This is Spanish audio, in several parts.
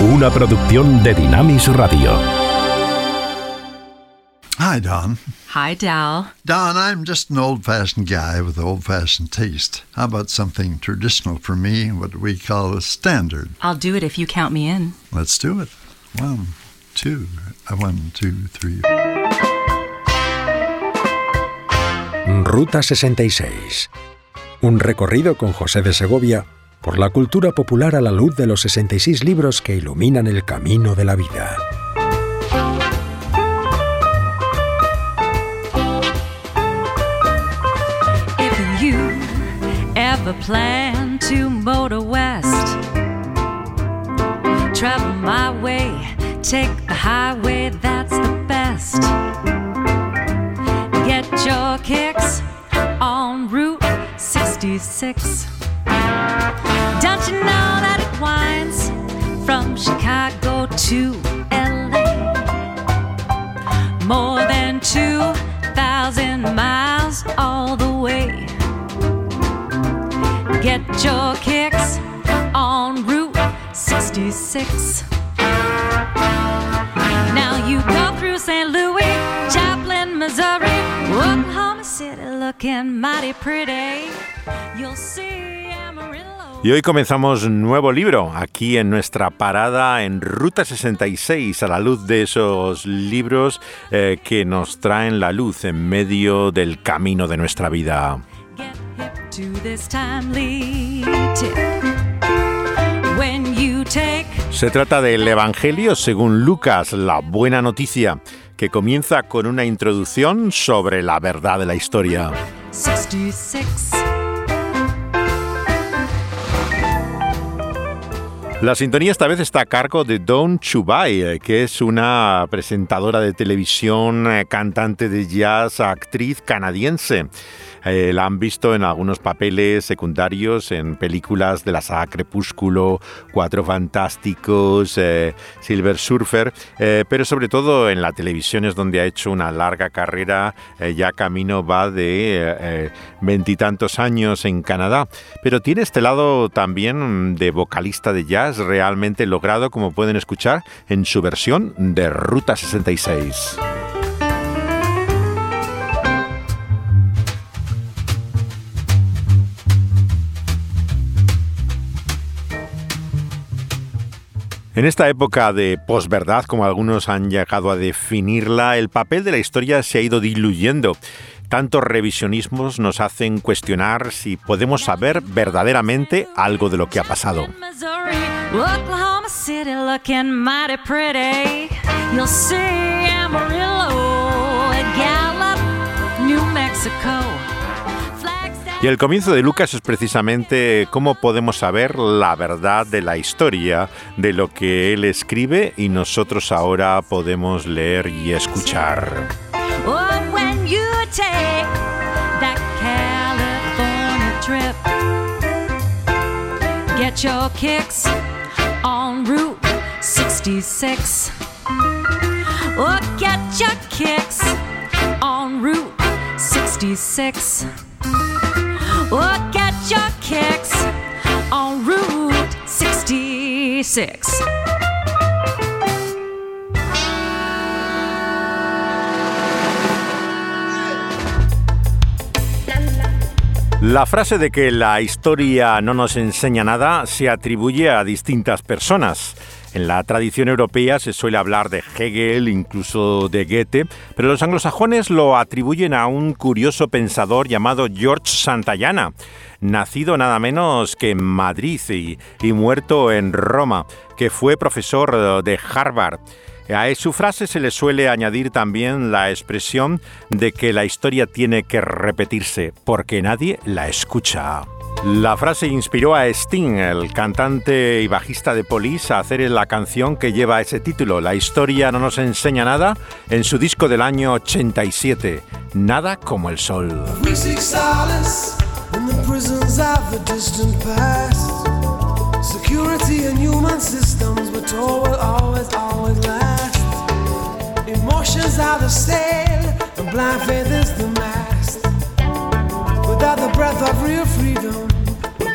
una producción de Dinamis Radio. Hi, Don. Hi, Dal. Don, I'm just an old fashioned guy with old fashioned taste. How about something traditional for me, what we call a standard? I'll do it if you count me in. Let's do it. One, two, uh, one, two, three. Ruta 66. Un recorrido con José de Segovia por la cultura popular a la luz de los 66 libros que iluminan el camino de la vida. If you ever plan to motor west, travel my way, take the highway, that's the best. Get your kicks on Route 66. Don't you know that it winds from Chicago to LA? More than 2,000 miles all the way. Get your kicks on Route 66. Now you go through St. Louis, Joplin, Missouri, Y hoy comenzamos nuevo libro aquí en nuestra parada en Ruta 66 a la luz de esos libros eh, que nos traen la luz en medio del camino de nuestra vida. Se trata del Evangelio según Lucas, la buena noticia, que comienza con una introducción sobre la verdad de la historia. 66. La sintonía esta vez está a cargo de Dawn Chubai, eh, que es una presentadora de televisión, eh, cantante de jazz, actriz canadiense. Eh, la han visto en algunos papeles secundarios en películas de la saga Crepúsculo, Cuatro Fantásticos, eh, Silver Surfer, eh, pero sobre todo en la televisión es donde ha hecho una larga carrera, eh, ya camino va de veintitantos años en Canadá, pero tiene este lado también de vocalista de jazz realmente logrado, como pueden escuchar en su versión de Ruta 66. En esta época de posverdad, como algunos han llegado a definirla, el papel de la historia se ha ido diluyendo. Tantos revisionismos nos hacen cuestionar si podemos saber verdaderamente algo de lo que ha pasado. Y el comienzo de Lucas es precisamente cómo podemos saber la verdad de la historia, de lo que él escribe y nosotros ahora podemos leer y escuchar. When you take that California trip, get your kicks on Route 66. Get your kicks on Route 66. Your kicks on Route 66. La frase de que la historia no nos enseña nada se atribuye a distintas personas. En la tradición europea se suele hablar de Hegel, incluso de Goethe, pero los anglosajones lo atribuyen a un curioso pensador llamado George Santayana, nacido nada menos que en Madrid y, y muerto en Roma, que fue profesor de Harvard. A su frase se le suele añadir también la expresión de que la historia tiene que repetirse porque nadie la escucha. La frase inspiró a Sting, el cantante y bajista de Police, a hacer la canción que lleva ese título, La historia no nos enseña nada, en su disco del año 87, Nada como el sol. Emotions are the and blind faith is the mast. Without the breath of real freedom,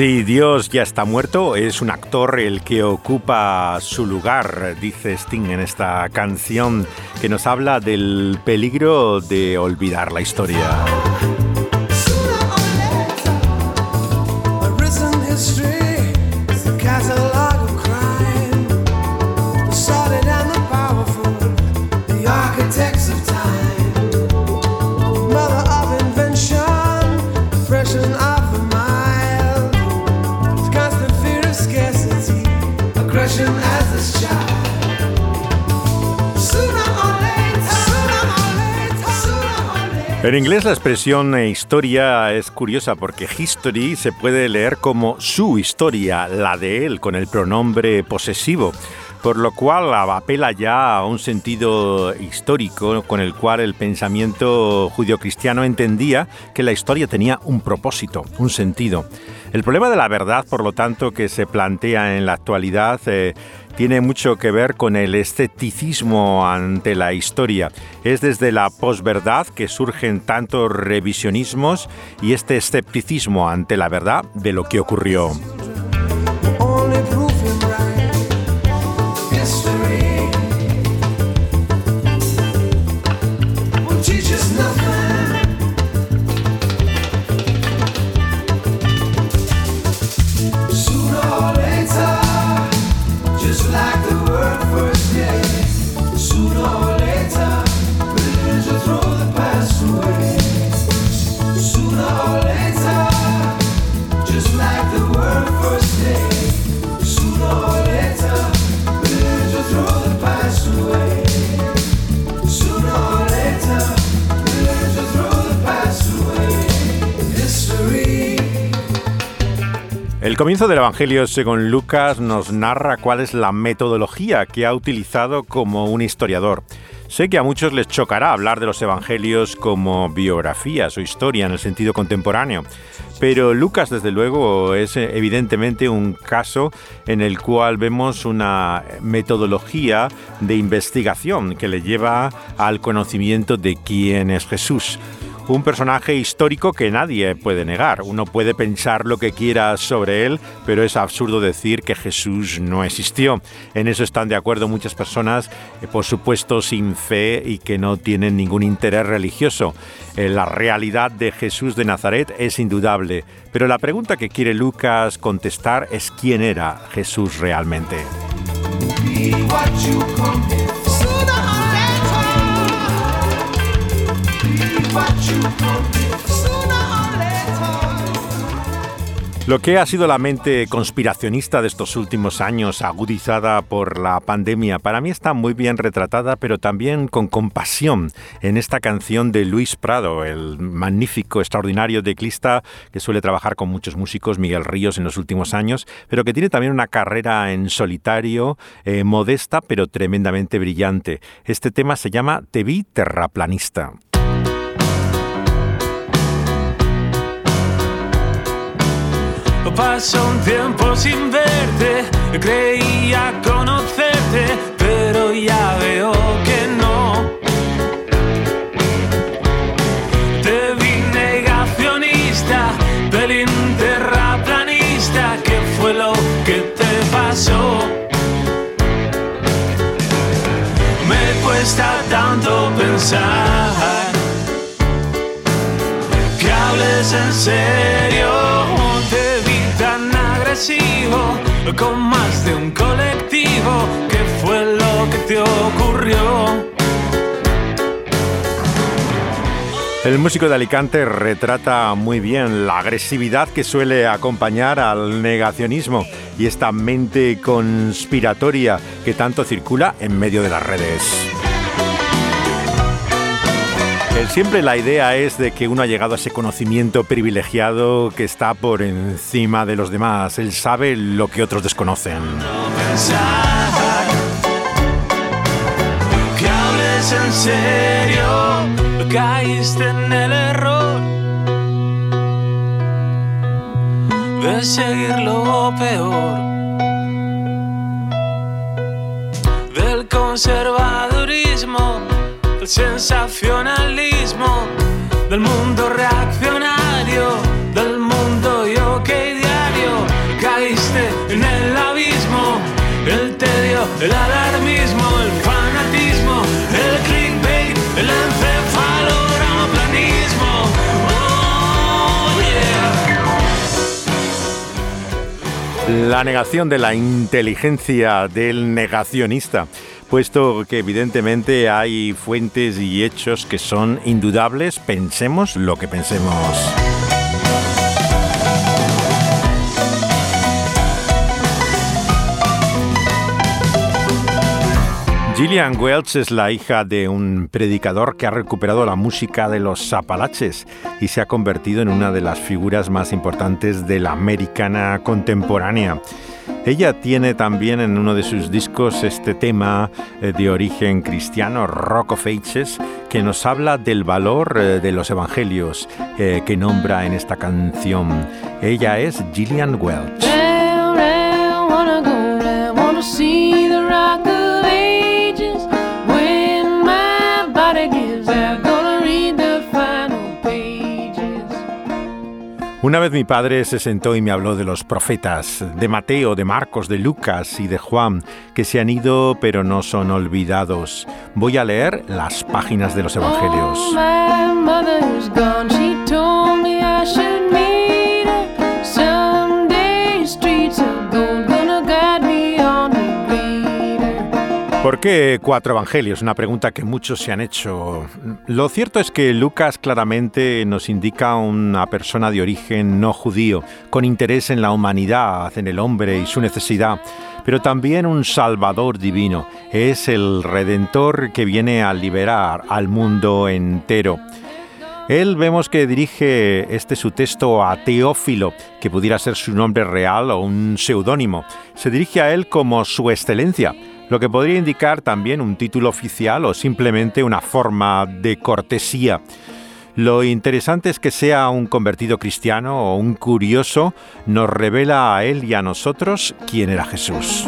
Si Dios ya está muerto, es un actor el que ocupa su lugar, dice Sting en esta canción que nos habla del peligro de olvidar la historia. En inglés la expresión historia es curiosa porque history se puede leer como su historia, la de él, con el pronombre posesivo, por lo cual apela ya a un sentido histórico con el cual el pensamiento judio-cristiano entendía que la historia tenía un propósito, un sentido. El problema de la verdad, por lo tanto, que se plantea en la actualidad eh, tiene mucho que ver con el escepticismo ante la historia. Es desde la posverdad que surgen tantos revisionismos y este escepticismo ante la verdad de lo que ocurrió. El comienzo del Evangelio según Lucas nos narra cuál es la metodología que ha utilizado como un historiador. Sé que a muchos les chocará hablar de los Evangelios como biografías o historia en el sentido contemporáneo, pero Lucas desde luego es evidentemente un caso en el cual vemos una metodología de investigación que le lleva al conocimiento de quién es Jesús un personaje histórico que nadie puede negar. Uno puede pensar lo que quiera sobre él, pero es absurdo decir que Jesús no existió. En eso están de acuerdo muchas personas, eh, por supuesto sin fe y que no tienen ningún interés religioso. Eh, la realidad de Jesús de Nazaret es indudable, pero la pregunta que quiere Lucas contestar es quién era Jesús realmente. Lo que ha sido la mente conspiracionista de estos últimos años, agudizada por la pandemia, para mí está muy bien retratada, pero también con compasión en esta canción de Luis Prado, el magnífico, extraordinario teclista que suele trabajar con muchos músicos, Miguel Ríos, en los últimos años, pero que tiene también una carrera en solitario, eh, modesta, pero tremendamente brillante. Este tema se llama Te vi terraplanista. Paso un tiempo sin verte, creía conocerte, pero ya veo que no. Te vi negacionista, pelín terraplanista, ¿qué fue lo que te pasó? Me cuesta tanto pensar que hables en serio con más de un colectivo. ¿Qué fue lo que te ocurrió? El músico de Alicante retrata muy bien la agresividad que suele acompañar al negacionismo y esta mente conspiratoria que tanto circula en medio de las redes siempre la idea es de que uno ha llegado a ese conocimiento privilegiado que está por encima de los demás. Él sabe lo que otros desconocen. que hables en serio, caíste en el error de seguir lo peor del conservadurismo el sensacionalismo del mundo reaccionario, del mundo yo que diario caíste en el abismo, el tedio, el alarmismo, el fanatismo, el clickbait, el encefalogramoplanismo. Oh, yeah. La negación de la inteligencia del negacionista puesto que evidentemente hay fuentes y hechos que son indudables, pensemos lo que pensemos. Gillian Welch es la hija de un predicador que ha recuperado la música de los Apalaches y se ha convertido en una de las figuras más importantes de la americana contemporánea. Ella tiene también en uno de sus discos este tema eh, de origen cristiano, Rock of Ages, que nos habla del valor eh, de los evangelios eh, que nombra en esta canción. Ella es Gillian Welch. Una vez mi padre se sentó y me habló de los profetas, de Mateo, de Marcos, de Lucas y de Juan, que se han ido pero no son olvidados. Voy a leer las páginas de los Evangelios. ¿Por qué cuatro evangelios? Una pregunta que muchos se han hecho. Lo cierto es que Lucas claramente nos indica una persona de origen no judío, con interés en la humanidad, en el hombre y su necesidad, pero también un Salvador divino. Es el Redentor que viene a liberar al mundo entero. Él vemos que dirige este su texto a Teófilo, que pudiera ser su nombre real o un seudónimo. Se dirige a él como su excelencia lo que podría indicar también un título oficial o simplemente una forma de cortesía. Lo interesante es que sea un convertido cristiano o un curioso, nos revela a él y a nosotros quién era Jesús.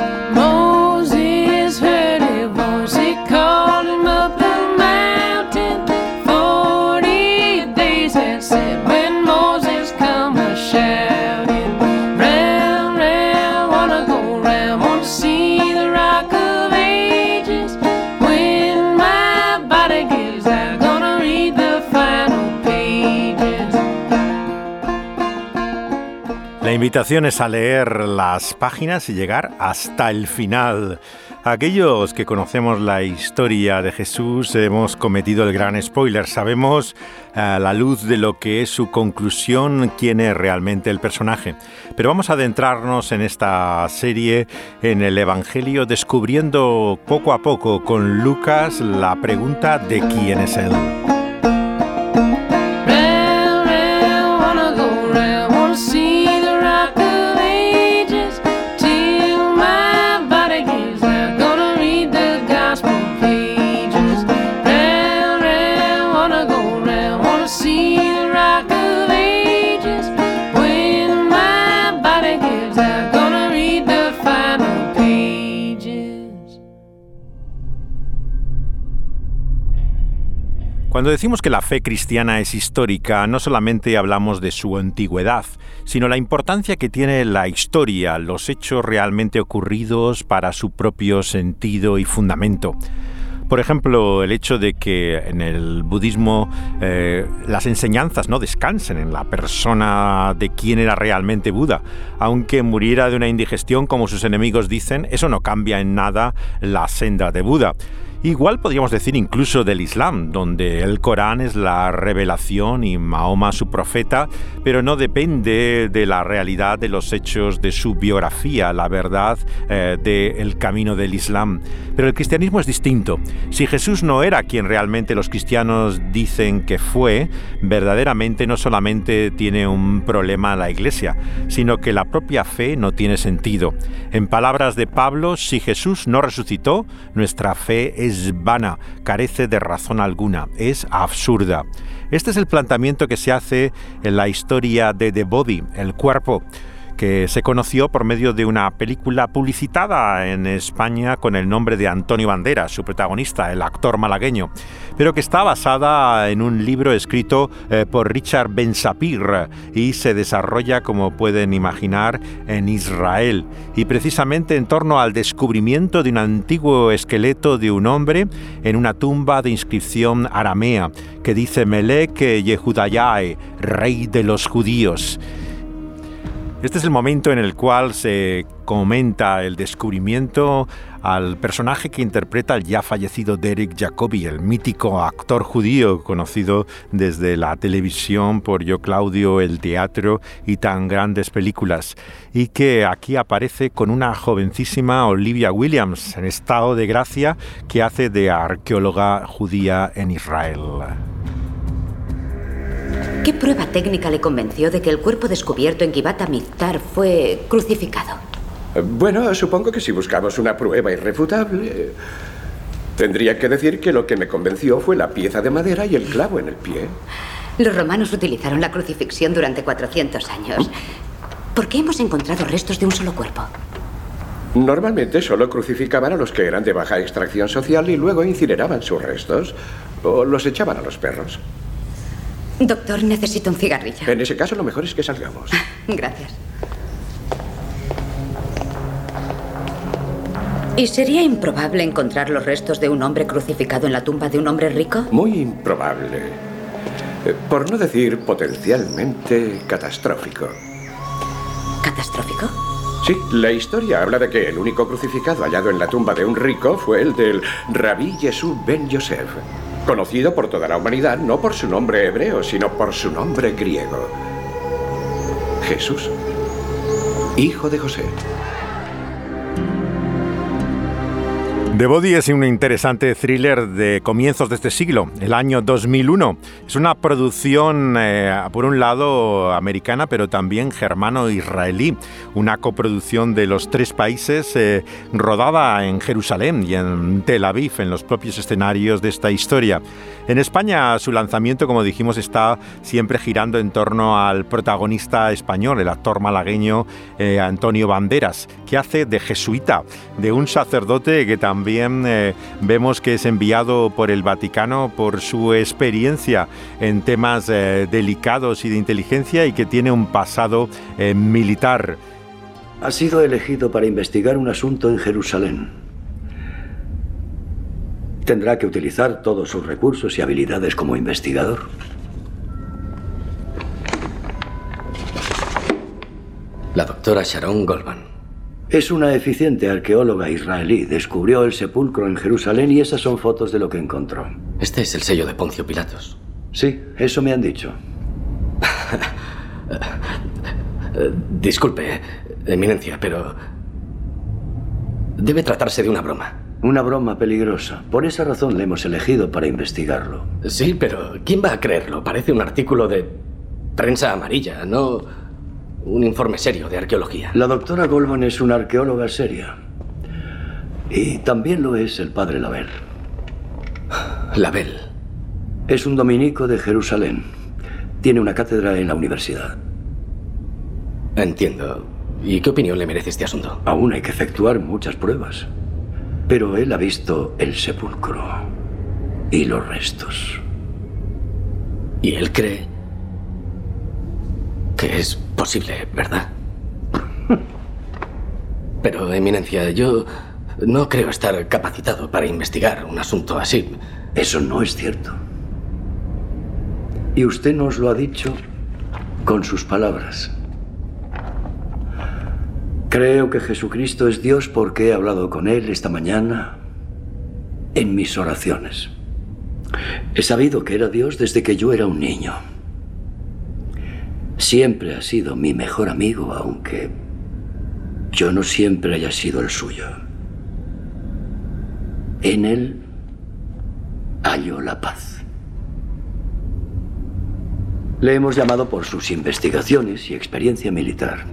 La invitación es a leer las páginas y llegar hasta el final. Aquellos que conocemos la historia de Jesús hemos cometido el gran spoiler. Sabemos a la luz de lo que es su conclusión quién es realmente el personaje. Pero vamos a adentrarnos en esta serie en el Evangelio descubriendo poco a poco con Lucas la pregunta de quién es él. Cuando decimos que la fe cristiana es histórica, no solamente hablamos de su antigüedad, sino la importancia que tiene la historia, los hechos realmente ocurridos para su propio sentido y fundamento. Por ejemplo, el hecho de que en el budismo eh, las enseñanzas no descansen en la persona de quién era realmente Buda. Aunque muriera de una indigestión, como sus enemigos dicen, eso no cambia en nada la senda de Buda. Igual podríamos decir incluso del Islam, donde el Corán es la revelación y Mahoma su profeta, pero no depende de la realidad de los hechos de su biografía, la verdad eh, del camino del Islam. Pero el cristianismo es distinto. Si Jesús no era quien realmente los cristianos dicen que fue, verdaderamente no solamente tiene un problema la Iglesia, sino que la propia fe no tiene sentido. En palabras de Pablo, si Jesús no resucitó, nuestra fe es es vana, carece de razón alguna, es absurda. Este es el planteamiento que se hace en la historia de The Body, el cuerpo, que se conoció por medio de una película publicitada en España con el nombre de Antonio Banderas, su protagonista, el actor malagueño, pero que está basada en un libro escrito eh, por Richard Ben Sapir y se desarrolla, como pueden imaginar, en Israel y precisamente en torno al descubrimiento de un antiguo esqueleto de un hombre en una tumba de inscripción aramea que dice Melech Yehudayae, rey de los judíos. Este es el momento en el cual se comenta el descubrimiento al personaje que interpreta el ya fallecido Derek Jacobi, el mítico actor judío conocido desde la televisión por Yo Claudio, el teatro y tan grandes películas, y que aquí aparece con una jovencísima Olivia Williams en estado de gracia que hace de arqueóloga judía en Israel. ¿Qué prueba técnica le convenció de que el cuerpo descubierto en Givat Amiztar fue crucificado? Bueno, supongo que si buscamos una prueba irrefutable, tendría que decir que lo que me convenció fue la pieza de madera y el clavo en el pie. Los romanos utilizaron la crucifixión durante 400 años. ¿Por qué hemos encontrado restos de un solo cuerpo? Normalmente solo crucificaban a los que eran de baja extracción social y luego incineraban sus restos o los echaban a los perros. Doctor, necesito un cigarrillo. En ese caso, lo mejor es que salgamos. Gracias. ¿Y sería improbable encontrar los restos de un hombre crucificado en la tumba de un hombre rico? Muy improbable. Eh, Por no decir potencialmente catastrófico. ¿Catastrófico? Sí, la historia habla de que el único crucificado hallado en la tumba de un rico fue el del Rabí Yeshua ben Yosef, conocido por toda la humanidad no por su nombre hebreo, sino por su nombre griego. Jesús, hijo de José. The Body es un interesante thriller de comienzos de este siglo, el año 2001. Es una producción, eh, por un lado, americana, pero también germano-israelí. Una coproducción de los tres países eh, rodada en Jerusalén y en Tel Aviv, en los propios escenarios de esta historia. En España, su lanzamiento, como dijimos, está siempre girando en torno al protagonista español, el actor malagueño eh, Antonio Banderas, que hace de jesuita, de un sacerdote que también eh, vemos que es enviado por el Vaticano por su experiencia en temas eh, delicados y de inteligencia y que tiene un pasado eh, militar. Ha sido elegido para investigar un asunto en Jerusalén. Tendrá que utilizar todos sus recursos y habilidades como investigador. La doctora Sharon Goldman. Es una eficiente arqueóloga israelí. Descubrió el sepulcro en Jerusalén y esas son fotos de lo que encontró. Este es el sello de Poncio Pilatos. Sí, eso me han dicho. Disculpe, Eminencia, pero... Debe tratarse de una broma. Una broma peligrosa. Por esa razón le hemos elegido para investigarlo. Sí, pero ¿quién va a creerlo? Parece un artículo de prensa amarilla, no un informe serio de arqueología. La doctora Goldman es una arqueóloga seria. Y también lo es el padre Label. Label. Es un dominico de Jerusalén. Tiene una cátedra en la universidad. Entiendo. ¿Y qué opinión le merece este asunto? Aún hay que efectuar muchas pruebas. Pero él ha visto el sepulcro y los restos. ¿Y él cree es posible, verdad? Pero, Eminencia, yo no creo estar capacitado para investigar un asunto así. Eso no es cierto. Y usted nos lo ha dicho con sus palabras. Creo que Jesucristo es Dios porque he hablado con Él esta mañana en mis oraciones. He sabido que era Dios desde que yo era un niño. Siempre ha sido mi mejor amigo, aunque yo no siempre haya sido el suyo. En Él hallo la paz. Le hemos llamado por sus investigaciones y experiencia militar.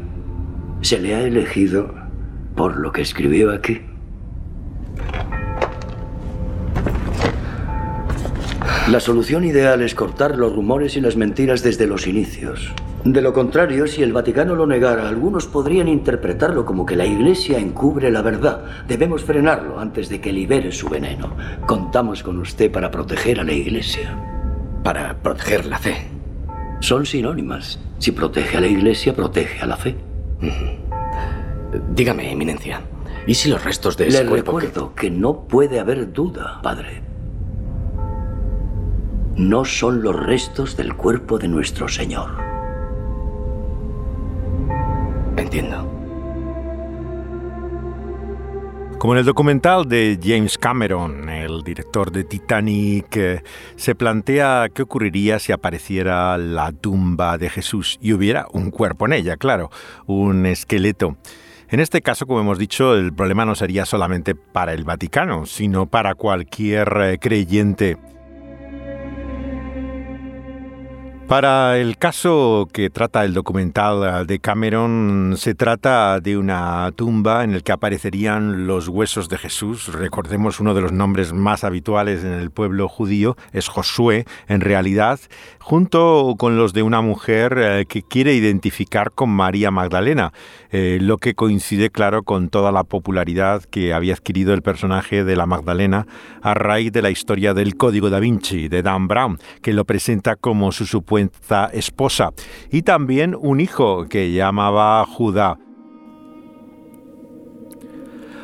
Se le ha elegido por lo que escribió aquí. La solución ideal es cortar los rumores y las mentiras desde los inicios. De lo contrario, si el Vaticano lo negara, algunos podrían interpretarlo como que la Iglesia encubre la verdad. Debemos frenarlo antes de que libere su veneno. Contamos con usted para proteger a la Iglesia. Para proteger la fe. Son sinónimas. Si protege a la Iglesia, protege a la fe. Dígame, Eminencia, ¿y si los restos de ese Le cuerpo recuerdo que no puede haber duda, padre. No son los restos del cuerpo de nuestro Señor. Entiendo. Como en el documental de James Cameron, el director de Titanic, eh, se plantea qué ocurriría si apareciera la tumba de Jesús y hubiera un cuerpo en ella, claro, un esqueleto. En este caso, como hemos dicho, el problema no sería solamente para el Vaticano, sino para cualquier eh, creyente. Para el caso que trata el documental de Cameron, se trata de una tumba en la que aparecerían los huesos de Jesús. Recordemos uno de los nombres más habituales en el pueblo judío, es Josué, en realidad, junto con los de una mujer eh, que quiere identificar con María Magdalena, eh, lo que coincide, claro, con toda la popularidad que había adquirido el personaje de la Magdalena a raíz de la historia del Código da Vinci de Dan Brown, que lo presenta como su esposa, y también un hijo que llamaba Judá.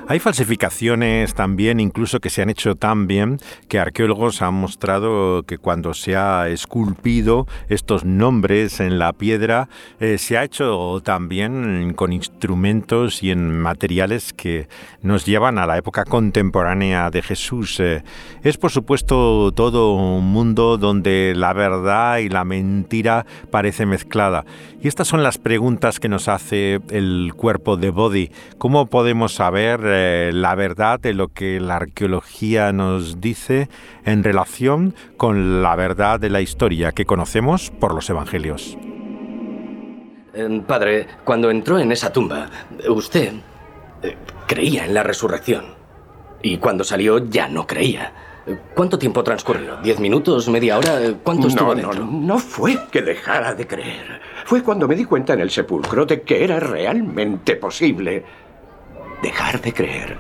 Hay falsificaciones también, incluso que se han hecho tan bien, que arqueólogos han mostrado que cuando se ha esculpido estos nombres en la piedra, eh, se ha hecho también con instrumentos y en materiales que nos llevan a la época contemporánea de Jesús. Eh, es por supuesto todo un mundo donde la verdad y la mentira parece mezclada. Y estas son las preguntas que nos hace el cuerpo de Body. ¿Cómo podemos saber eh, la verdad de lo que la arqueología nos dice en relación con la verdad de la historia que conocemos por los evangelios? Eh, padre, cuando entró en esa tumba, usted eh, creía en la resurrección. Y cuando salió ya no creía. ¿Cuánto tiempo transcurrió? ¿Diez minutos? ¿Media hora? ¿Cuánto estuvo no, dentro? No, no fue que dejara de creer. Fue cuando me di cuenta en el sepulcro de que era realmente posible dejar de creer.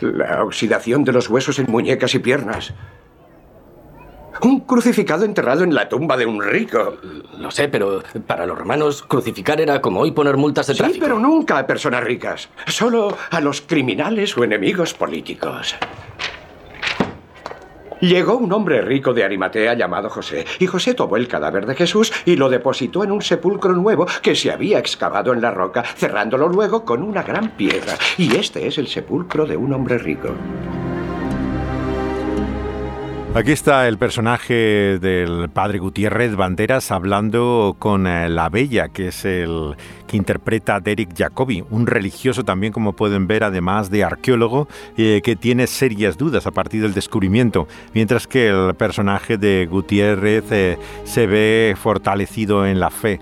La oxidación de los huesos en muñecas y piernas. Un crucificado enterrado en la tumba de un rico. Lo sé, pero para los romanos crucificar era como hoy poner multas de Sí, pero nunca a personas ricas. Solo a los criminales o enemigos políticos. Llegó un hombre rico de Arimatea llamado José, y José tomó el cadáver de Jesús y lo depositó en un sepulcro nuevo que se había excavado en la roca, cerrándolo luego con una gran piedra. Y este es el sepulcro de un hombre rico. Aquí está el personaje del padre Gutiérrez Banderas hablando con eh, la Bella, que es el que interpreta Derek Jacobi, un religioso también, como pueden ver, además de arqueólogo, eh, que tiene serias dudas a partir del descubrimiento, mientras que el personaje de Gutiérrez eh, se ve fortalecido en la fe.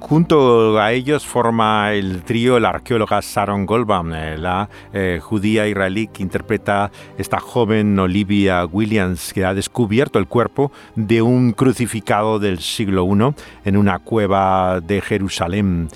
Junto a ellos forma el trío la arqueóloga Sharon Goldbaum, eh, la eh, judía israelí que interpreta esta joven Olivia Williams, que ha descubierto el cuerpo de un crucificado del siglo I en una cueva de Jerusalén.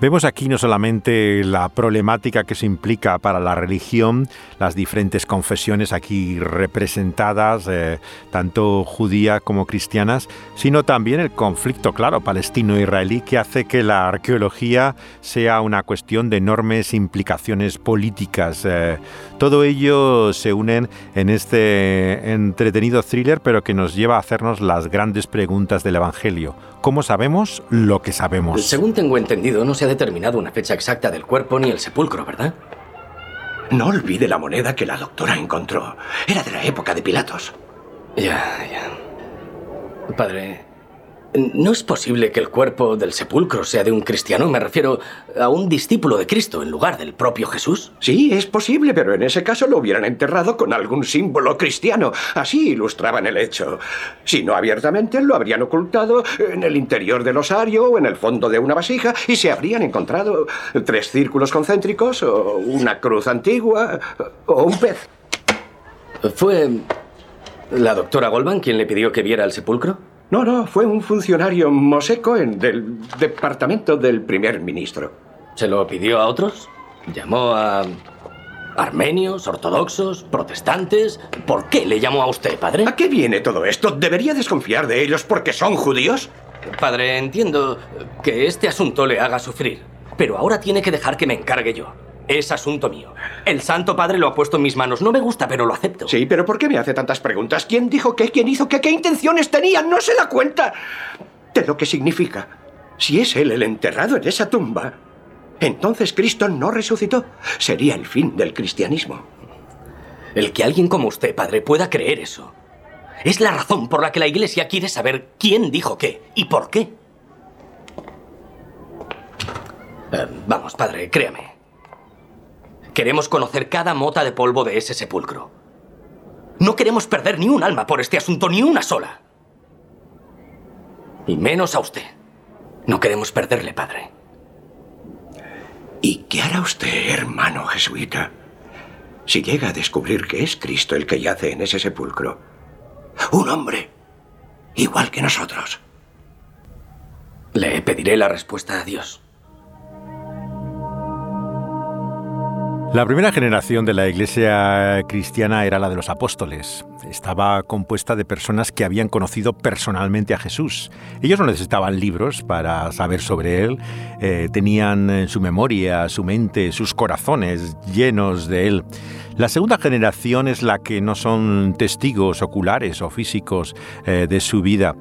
Vemos aquí no solamente la problemática que se implica para la religión, las diferentes confesiones aquí representadas, eh, tanto judía como cristianas, sino también el conflicto, claro, palestino-israelí, que hace que la arqueología sea una cuestión de enormes implicaciones políticas. Eh, todo ello se unen en este entretenido thriller, pero que nos lleva a hacernos las grandes preguntas del Evangelio. ¿Cómo sabemos lo que sabemos? Según tengo entendido, no se ha determinado una fecha exacta del cuerpo ni el sepulcro, ¿verdad? No olvide la moneda que la doctora encontró. Era de la época de Pilatos. Ya, ya. Padre, ¿no es posible que el cuerpo del sepulcro sea de un cristiano? Me refiero a un discípulo de Cristo en lugar del propio Jesús. Sí, es posible, pero en ese caso lo hubieran enterrado con algún símbolo cristiano. Así ilustraban el hecho. Si no abiertamente, lo habrían ocultado en el interior del osario o en el fondo de una vasija y se habrían encontrado tres círculos concéntricos o una cruz antigua o un pez. ¿Fue la doctora Goldman quien le pidió que viera el sepulcro? No, no, fue un funcionario moseco en del departamento del primer ministro. ¿Se lo pidió a otros? ¿Llamó a armenios, ortodoxos, protestantes? ¿Por qué le llamó a usted, padre? ¿A qué viene todo esto? ¿Debería desconfiar de ellos porque son judíos? Padre, entiendo que este asunto le haga sufrir, pero ahora tiene que dejar que me encargue yo. Es asunto mío. El Santo Padre lo ha puesto en mis manos. No me gusta, pero lo acepto. Sí, pero ¿por qué me hace tantas preguntas? ¿Quién dijo qué? ¿Quién hizo qué? ¿Qué intenciones tenía? ¿No se da cuenta de lo que significa? Si es él el enterrado en esa tumba, entonces Cristo no resucitó. Sería el fin del cristianismo. El que alguien como usted, padre, pueda creer eso. Es la razón por la que la Iglesia quiere saber quién dijo qué y por qué. Eh, vamos, padre, créame. Queremos conocer cada mota de polvo de ese sepulcro. No queremos perder ni un alma por este asunto, ni una sola. Y menos a usted. No queremos perderle, padre. ¿Y qué hará usted, hermano jesuita, si llega a descubrir que es Cristo el que yace en ese sepulcro? Un hombre, igual que nosotros. Le pediré la respuesta a Dios. La primera generación de la iglesia cristiana era la de los apóstoles. Estaba compuesta de personas que habían conocido personalmente a Jesús. Ellos no necesitaban libros para saber sobre él, eh, tenían en su memoria, su mente, sus corazones llenos de él. La segunda generación es la que no son testigos oculares o físicos eh, de su vida.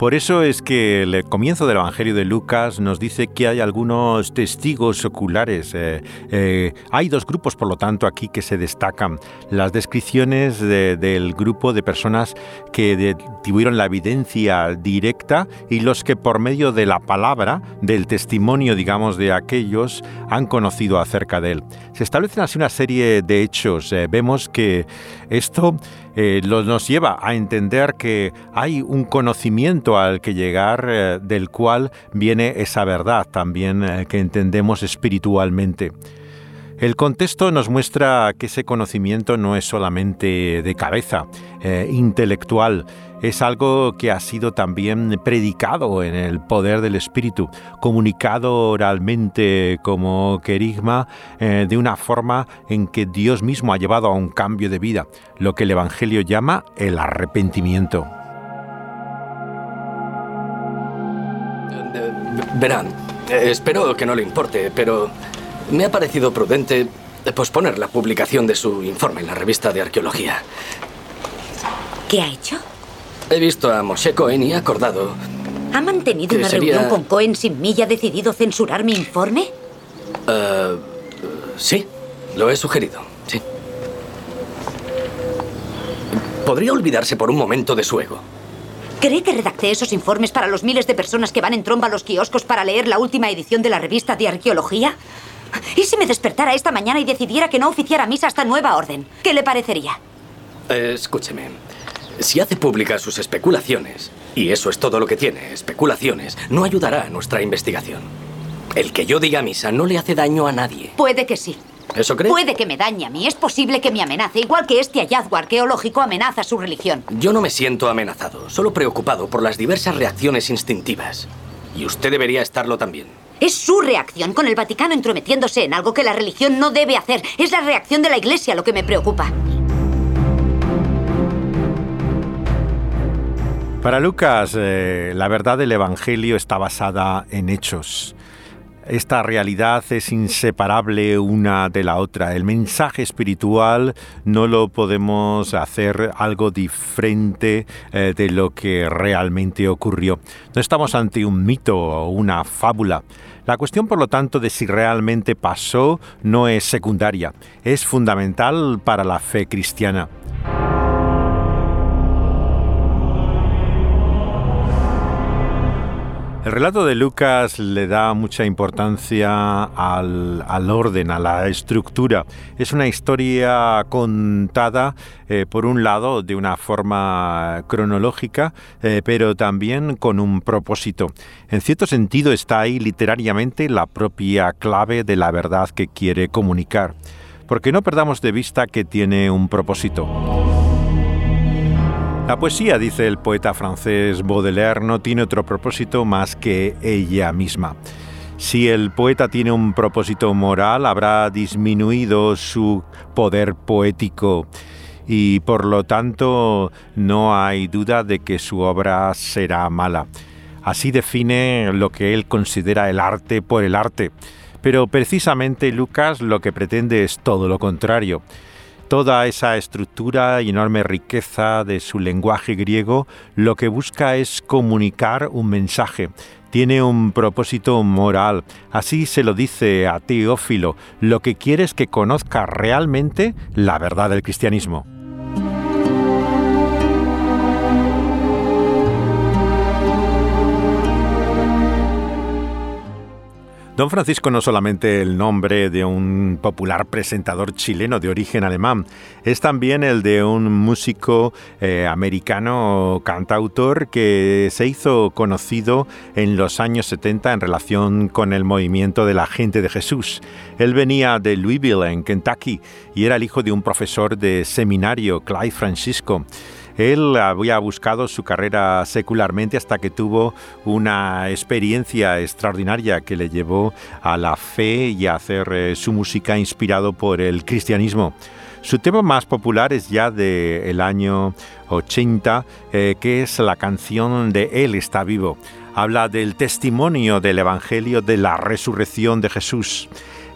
Por eso es que el comienzo del Evangelio de Lucas nos dice que hay algunos testigos oculares. Eh, eh, hay dos grupos, por lo tanto, aquí que se destacan. Las descripciones del grupo de personas que tuvieron la evidencia directa y los que por medio de la palabra, del testimonio, digamos, de aquellos, han conocido acerca de él. Se establecen así una serie de hechos. Eh, vemos que esto eh, nos lleva a entender que hay un conocimiento al que llegar eh, del cual viene esa verdad también eh, que entendemos espiritualmente. El contexto nos muestra que ese conocimiento no es solamente de cabeza, intelectual, es algo que ha sido también predicado en el poder del Espíritu, comunicado oralmente como querigma eh, de una forma en que Dios mismo ha llevado a un cambio de vida, lo que el Evangelio llama el arrepentimiento. Verán, espero que no le importe, pero me ha parecido prudente posponer la publicación de su informe en la revista de arqueología. ¿Qué ha hecho? He visto a Moshe Cohen y he acordado. ¿Ha mantenido una reunión con Cohen sin mí y ha decidido censurar mi informe? Uh, sí, lo he sugerido, sí. ¿Podría olvidarse por un momento de su ego? ¿Cree que redacté esos informes para los miles de personas que van en tromba a los kioscos para leer la última edición de la revista de arqueología? ¿Y si me despertara esta mañana y decidiera que no oficiara misa hasta nueva orden? ¿Qué le parecería? Eh, escúcheme. Si hace públicas sus especulaciones, y eso es todo lo que tiene, especulaciones, no ayudará a nuestra investigación. El que yo diga misa no le hace daño a nadie. Puede que sí. ¿Eso cree? Puede que me dañe a mí. Es posible que me amenace, igual que este hallazgo arqueológico amenaza su religión. Yo no me siento amenazado, solo preocupado por las diversas reacciones instintivas. Y usted debería estarlo también. Es su reacción con el Vaticano entrometiéndose en algo que la religión no debe hacer. Es la reacción de la Iglesia lo que me preocupa. Para Lucas, eh, la verdad del Evangelio está basada en hechos. Esta realidad es inseparable una de la otra. El mensaje espiritual no lo podemos hacer algo diferente eh, de lo que realmente ocurrió. No estamos ante un mito o una fábula. La cuestión, por lo tanto, de si realmente pasó no es secundaria, es fundamental para la fe cristiana. El relato de Lucas le da mucha importancia al, orden, a la estructura. Es una historia contada, eh, por un lado, de una forma cronológica, eh, pero también con un propósito. En cierto sentido está ahí literariamente la propia clave de la verdad que quiere comunicar. Porque no perdamos de vista que tiene un propósito. La poesía, dice el poeta francés Baudelaire, no tiene otro propósito más que ella misma. Si el poeta tiene un propósito moral, habrá disminuido su poder poético y por lo tanto no hay duda de que su obra será mala. Así define lo que él considera el arte por el arte. Pero precisamente Lucas lo que pretende es todo lo contrario. Toda esa estructura y enorme riqueza de su lenguaje griego lo que busca es comunicar un mensaje, tiene un propósito moral. Así se lo dice a Teófilo. Lo que quiere es que conozca realmente la verdad del cristianismo. Don Francisco no solamente el nombre de un popular presentador chileno de origen alemán, es también el de un músico eh, americano cantautor que se hizo conocido en los años 70 en relación con el movimiento de la gente de Jesús. Él venía de Louisville, en Kentucky, y era el hijo de un profesor de seminario, Clyde Francisco. Él había buscado su carrera secularmente hasta que tuvo una experiencia extraordinaria que le llevó a la fe y a hacer eh, su música inspirado por el cristianismo. Su tema más popular es ya del año 80, eh, que es la canción de Él está vivo. Habla del testimonio del Evangelio de la resurrección de Jesús.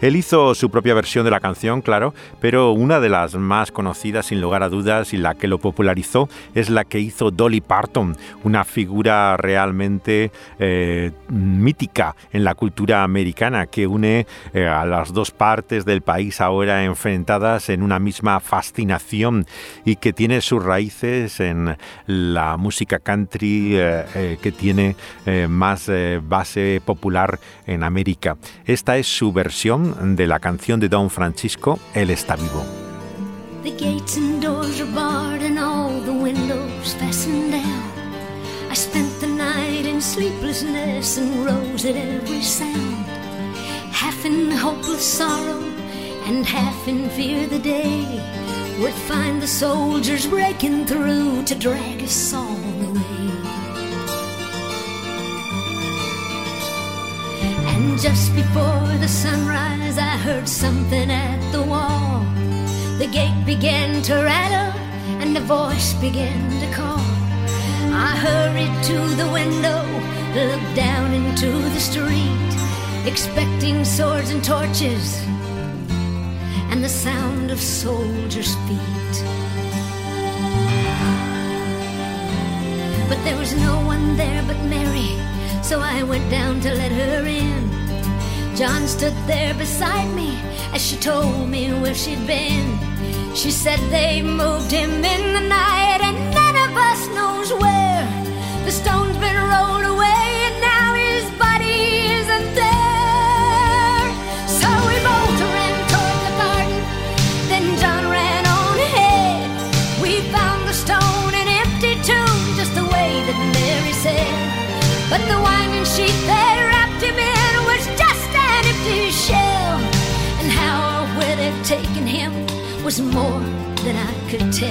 Él hizo su propia versión de la canción, claro, pero una de las más conocidas, sin lugar a dudas, y la que lo popularizó, es la que hizo Dolly Parton, una figura realmente eh, mítica en la cultura americana que une eh, a las dos partes del país ahora enfrentadas en una misma fascinación y que tiene sus raíces en la música country eh, que tiene más base popular en América. Esta es su versión de la canción de Don Francisco, Él está vivo. The gates and doors are barred and all the windows fastened down. I spent the night in sleeplessness and rose at every sound. Half in hopeless sorrow and half in fear the day would find the soldiers breaking through to drag us all just before the sunrise, I heard something at the wall. The gate began to rattle, and a voice began to call. I hurried to the window, looked down into the street, expecting swords and torches, and the sound of soldiers' feet. But there was no one there but Mary, so I went down to let her in. John stood there beside me as she told me where she'd been. She said they moved him in the night and none of us knows where. The stone's been was more than I could tell.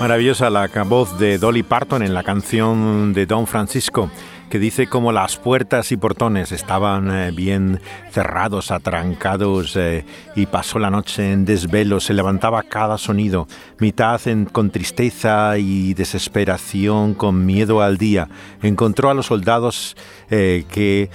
Maravillosa la voz de Dolly Parton en la canción de Don Francisco que dice como las puertas y portones estaban eh, bien cerrados, atrancados, eh, y pasó la noche en desvelo, se levantaba cada sonido, mitad con tristeza y desesperación, con miedo al día. Encontró a los soldados eh, que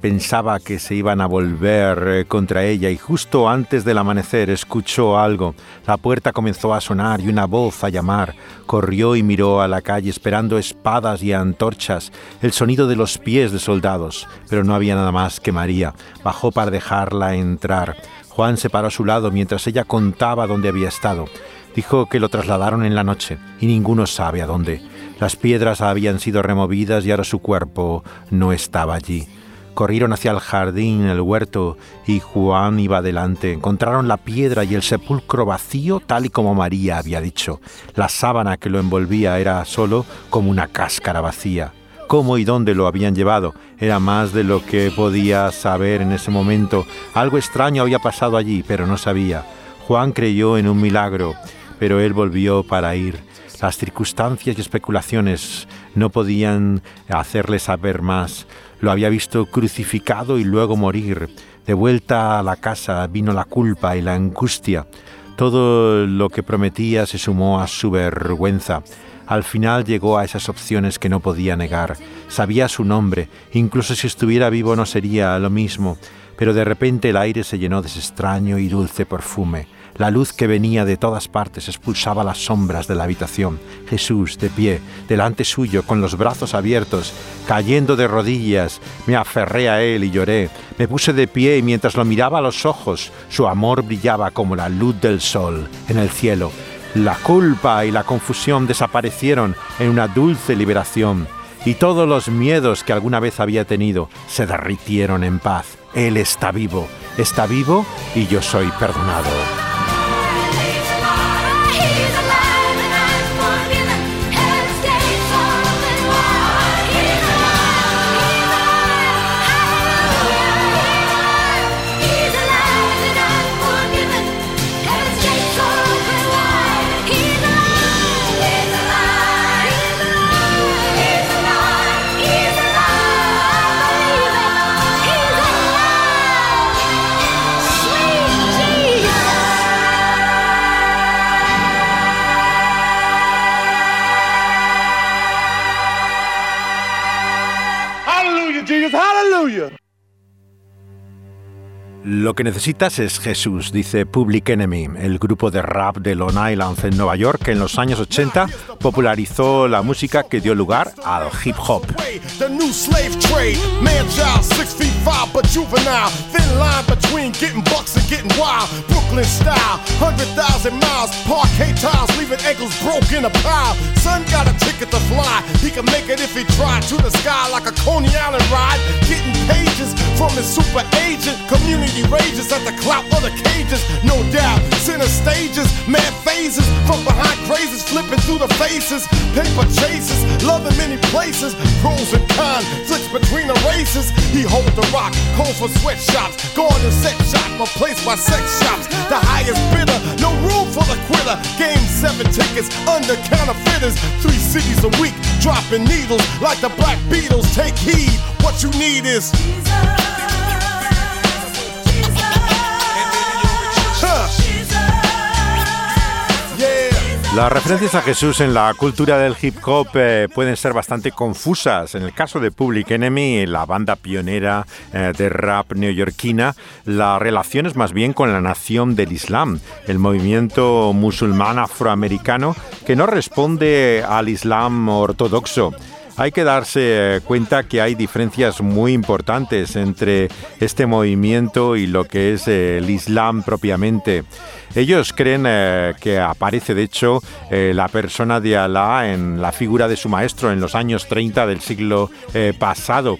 pensaba que se iban a volver contra ella y justo antes del amanecer escuchó algo. La puerta comenzó a sonar y una voz a llamar. Corrió y miró a la calle esperando espadas y antorchas. El sonido de los pies de soldados, pero no había nada más que María. Bajó para dejarla entrar. Juan se paró a su lado mientras ella contaba dónde había estado. Dijo que lo trasladaron en la noche y ninguno sabe a dónde. Las piedras habían sido removidas y ahora su cuerpo no estaba allí. Corrieron hacia el jardín, el huerto, y Juan iba adelante. Encontraron la piedra y el sepulcro vacío, tal y como María había dicho. La sábana que lo envolvía era solo como una cáscara vacía. Cómo y dónde lo habían llevado era más de lo que podía saber en ese momento. Algo extraño había pasado allí, pero no sabía. Juan creyó en un milagro pero él volvió para ir. Las circunstancias y especulaciones no podían hacerle saber más. Lo había visto crucificado y luego morir. De vuelta a la casa vino la culpa y la angustia. Todo lo que prometía se sumó a su vergüenza. Al final llegó a esas opciones que no podía negar. Sabía su nombre, incluso si estuviera vivo no sería lo mismo, pero de repente el aire se llenó de ese extraño y dulce perfume. La luz que venía de todas partes expulsaba las sombras de la habitación. Jesús, de pie, delante suyo, con los brazos abiertos, cayendo de rodillas, me aferré a él y lloré. Me puse de pie y mientras lo miraba a los ojos, su amor brillaba como la luz del sol en el cielo. La culpa y la confusión desaparecieron en una dulce liberación y todos los miedos que alguna vez había tenido se derritieron en paz. Él está vivo, está vivo y yo soy perdonado. Lo que necesitas es Jesús, dice Public Enemy, el grupo de rap de Long Island en Nueva York que en los años 80 popularizó la música que dio lugar al hip hop. rages at the clout of the cages, no doubt. Center stages, mad phases, from behind crazes, flipping through the faces, paper chases, love in many places, pros and cons, flicks between the races. He holds the rock, calls for sweatshops, Going to set shop, replaced by sex shops. The highest bidder, no room for the quitter. Game seven tickets under counterfeiters, three cities a week, dropping needles like the Black Beatles. Take heed, what you need is. Jesus. Las referencias a Jesús en la cultura del hip hop eh, pueden ser bastante confusas. En el caso de Public Enemy, la banda pionera eh, de rap neoyorquina, la relación es más bien con la nación del Islam, el movimiento musulmán afroamericano que no responde al Islam ortodoxo. Hay que darse eh, cuenta que hay diferencias muy importantes entre este movimiento y lo que es el Islam propiamente. Ellos creen eh, que aparece, de hecho, eh, la persona de Alá en la figura de su maestro en los años 30 del siglo eh, pasado.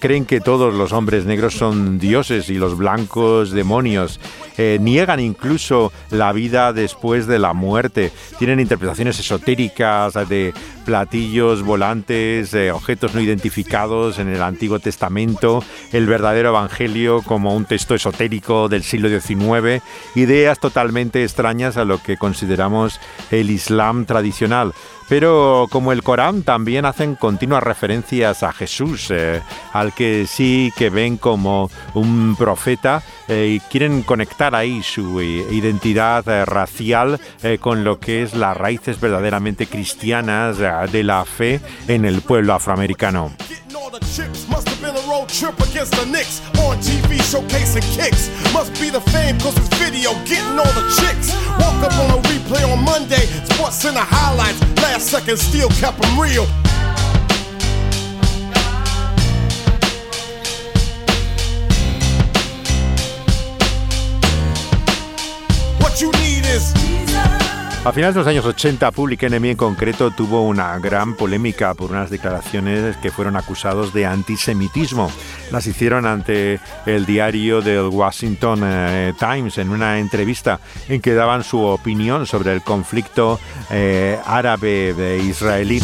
creen que todos los hombres negros son dioses y los blancos demonios. niegan incluso la vida después de la muerte. Tienen interpretaciones esotéricas de platillos volantes, objetos no identificados en el Antiguo Testamento, el verdadero Evangelio como un texto esotérico del siglo XIX, ideas totalmente extrañas a lo que consideramos el Islam tradicional. Pero como el Corán también hacen continuas referencias a Jesús, eh, al que sí que ven como un profeta eh, y quieren conectar ahí su eh, identidad racial con lo que es las raíces verdaderamente cristianas de la fe en el pueblo afroamericano. Showcasing kicks. Must be the fame cause it's video getting all the chicks. Woke up on a replay on Monday. Sports Center highlights. Last second still kept them real. What you need is A finales de los años 80, Public Enemy en concreto tuvo una gran polémica por unas declaraciones que fueron acusados de antisemitismo. Las hicieron ante el diario del Washington eh, Times en una entrevista en que daban su opinión sobre el conflicto eh, árabe-israelí.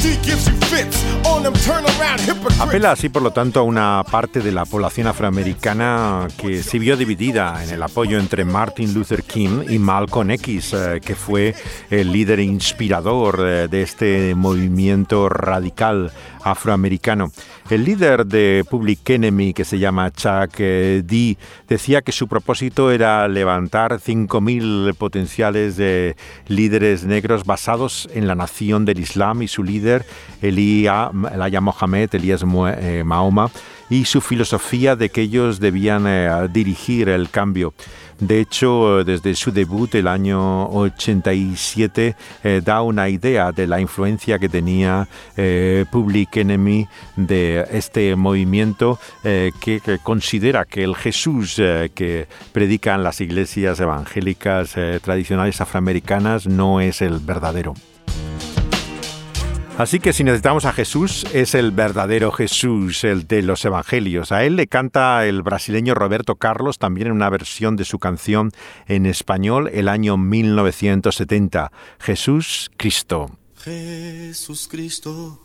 Apela así, por lo tanto, a una parte de la población afroamericana que se vio dividida en el apoyo entre Martin Luther King y Malcolm X, eh, que fue el líder inspirador eh, de este movimiento radical afroamericano. El líder de Public Enemy, que se llama Chuck eh, D, decía que su propósito era levantar 5.000 potenciales de líderes negros basados en la nación del Islam y su líder, Elia, Mohamed, Elías eh, Mahoma, y su filosofía de que ellos debían eh, dirigir el cambio. De hecho, desde su debut el año 87 eh, da una idea de la influencia que tenía eh, Public Enemy de este movimiento eh, que, considera que el Jesús que predican las iglesias evangélicas tradicionales afroamericanas no es el verdadero. Así que si necesitamos a Jesús, es el verdadero Jesús, el de los Evangelios. A él le canta el brasileño Roberto Carlos, también en una versión de su canción en español, el año 1970, Jesús Cristo. Jesús Cristo,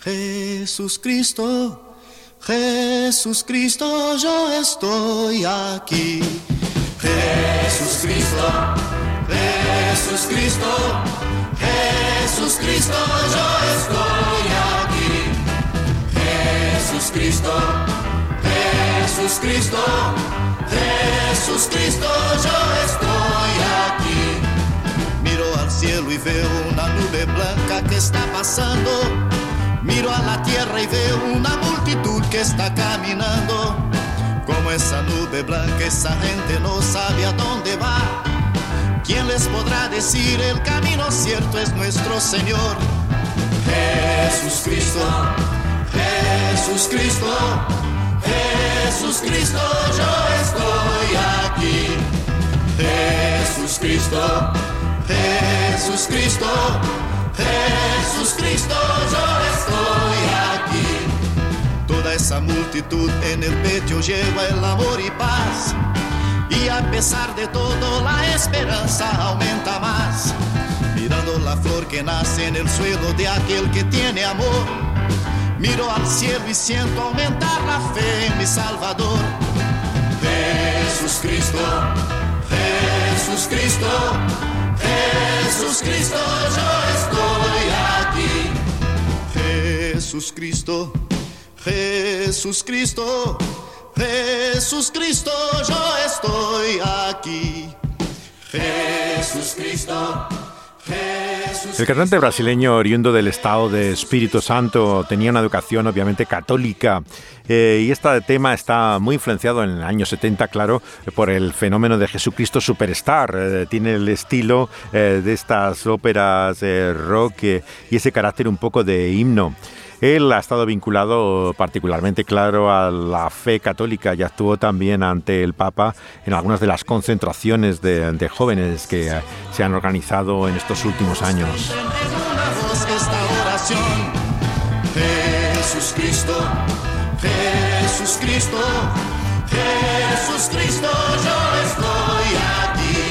Jesús Cristo, Jesús Cristo, yo estoy aquí. Jesús Cristo, Jesús Cristo. Jesús yo estoy aquí. Jesús Cristo, Jesús Cristo, Jesús Cristo, yo estoy aquí. Miro al cielo y veo una nube blanca que está pasando. Miro a la tierra y veo una multitud que está caminando. Como esa nube blanca, esa gente no sabe a dónde va ¿Quién les podrá decir el camino cierto es nuestro Señor? Jesús Cristo, Jesús Cristo, Jesús Cristo, yo estoy aquí. Jesús Cristo, Jesús Cristo, Jesús Cristo, yo estoy aquí. Toda esa multitud en el pecho lleva el amor y paz y a pesar de todo la esperanza aumenta más. Mirando la flor que nace en el suelo de aquel que tiene amor, miro al cielo y siento aumentar la fe en mi Salvador. Jesús Cristo, Jesús Cristo, Jesús Cristo, yo estoy aquí. Jesús Cristo, Jesús Cristo. Jesús Cristo, yo estoy aquí. Jesús Cristo. El cantante brasileño oriundo del estado de Espíritu Santo tenía una educación obviamente católica eh, y este tema está muy influenciado en el año 70, claro, por el fenómeno de Jesucristo Superstar. Eh, tiene el estilo eh, de estas óperas rock y ese carácter un poco de himno. Él ha estado vinculado particularmente, claro, a la fe católica y actuó también ante el Papa en algunas de las concentraciones de, jóvenes que se han organizado en estos últimos años. Yo estoy aquí.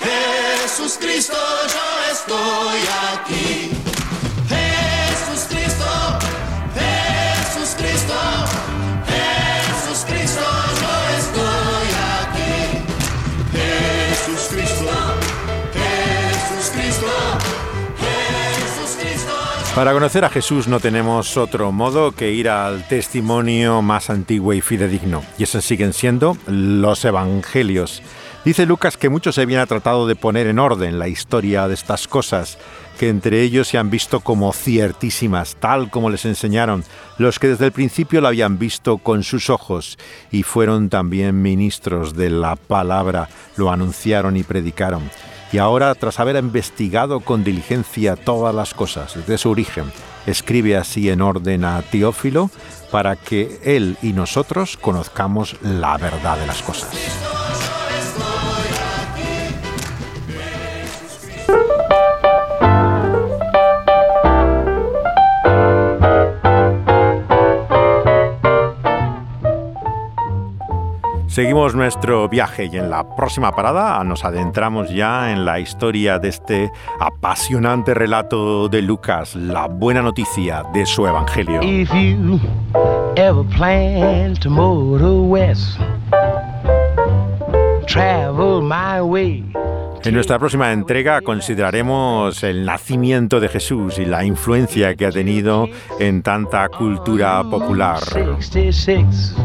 Jesús Cristo, yo estoy aquí. Jesús Cristo, Jesús Cristo, Jesús Cristo, yo estoy aquí. Jesús Cristo, Jesús Cristo, Jesús Cristo. Para conocer a Jesús no tenemos otro modo que ir al testimonio más antiguo y fidedigno, y esos siguen siendo los evangelios. Dice Lucas que muchos se habían tratado de poner en orden la historia de estas cosas, que entre ellos se han visto como ciertísimas, tal como les enseñaron los que desde el principio la habían visto con sus ojos y fueron también ministros de la palabra, lo anunciaron y predicaron. Y ahora, tras haber investigado con diligencia todas las cosas desde su origen, escribe así en orden a Teófilo para que él y nosotros conozcamos la verdad de las cosas. Seguimos nuestro viaje y en la próxima parada nos adentramos ya en la historia de este apasionante relato de Lucas, la buena noticia de su evangelio. If you ever plan to motor west, travel my way. En nuestra próxima entrega consideraremos el nacimiento de Jesús y la influencia que ha tenido en tanta cultura popular. 66.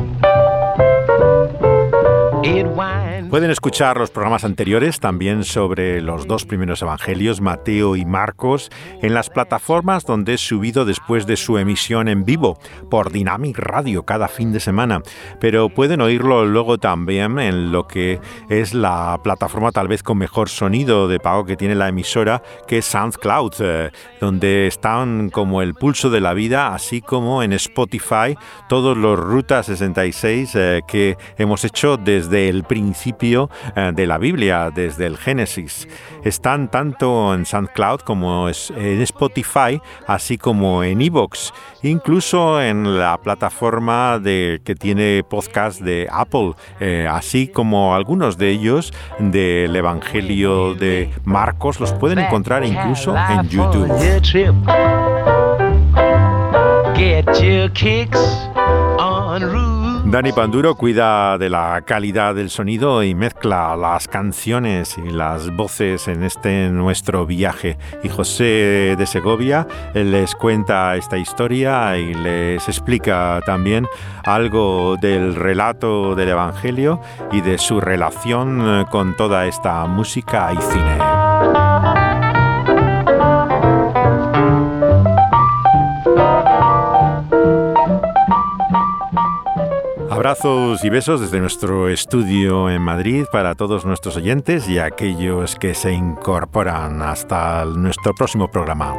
It winds Pueden escuchar los programas anteriores también sobre los dos primeros evangelios, Mateo y Marcos, en las plataformas donde es subido después de su emisión en vivo por Dynamic Radio cada fin de semana. Pero pueden oírlo luego también en lo que es la plataforma tal vez con mejor sonido de pago que tiene la emisora, que es SoundCloud, eh, donde están como el pulso de la vida, así como en Spotify todos los Ruta 66 eh, que hemos hecho desde el principio eh, de la Biblia, desde el Génesis. Están tanto en SoundCloud como en Spotify, así como en Evox, incluso en la plataforma de, que tiene podcast de Apple, eh, así como algunos de ellos del Evangelio de Marcos los pueden encontrar incluso en YouTube. Get your kicks on. Dani Panduro cuida de la calidad del sonido y mezcla las canciones y las voces en este nuestro viaje. Y José de Segovia les cuenta esta historia y les explica también algo del relato del Evangelio y de su relación eh, con toda esta música y cine. Abrazos y besos desde nuestro estudio en Madrid para todos nuestros oyentes y aquellos que se incorporan hasta nuestro próximo programa.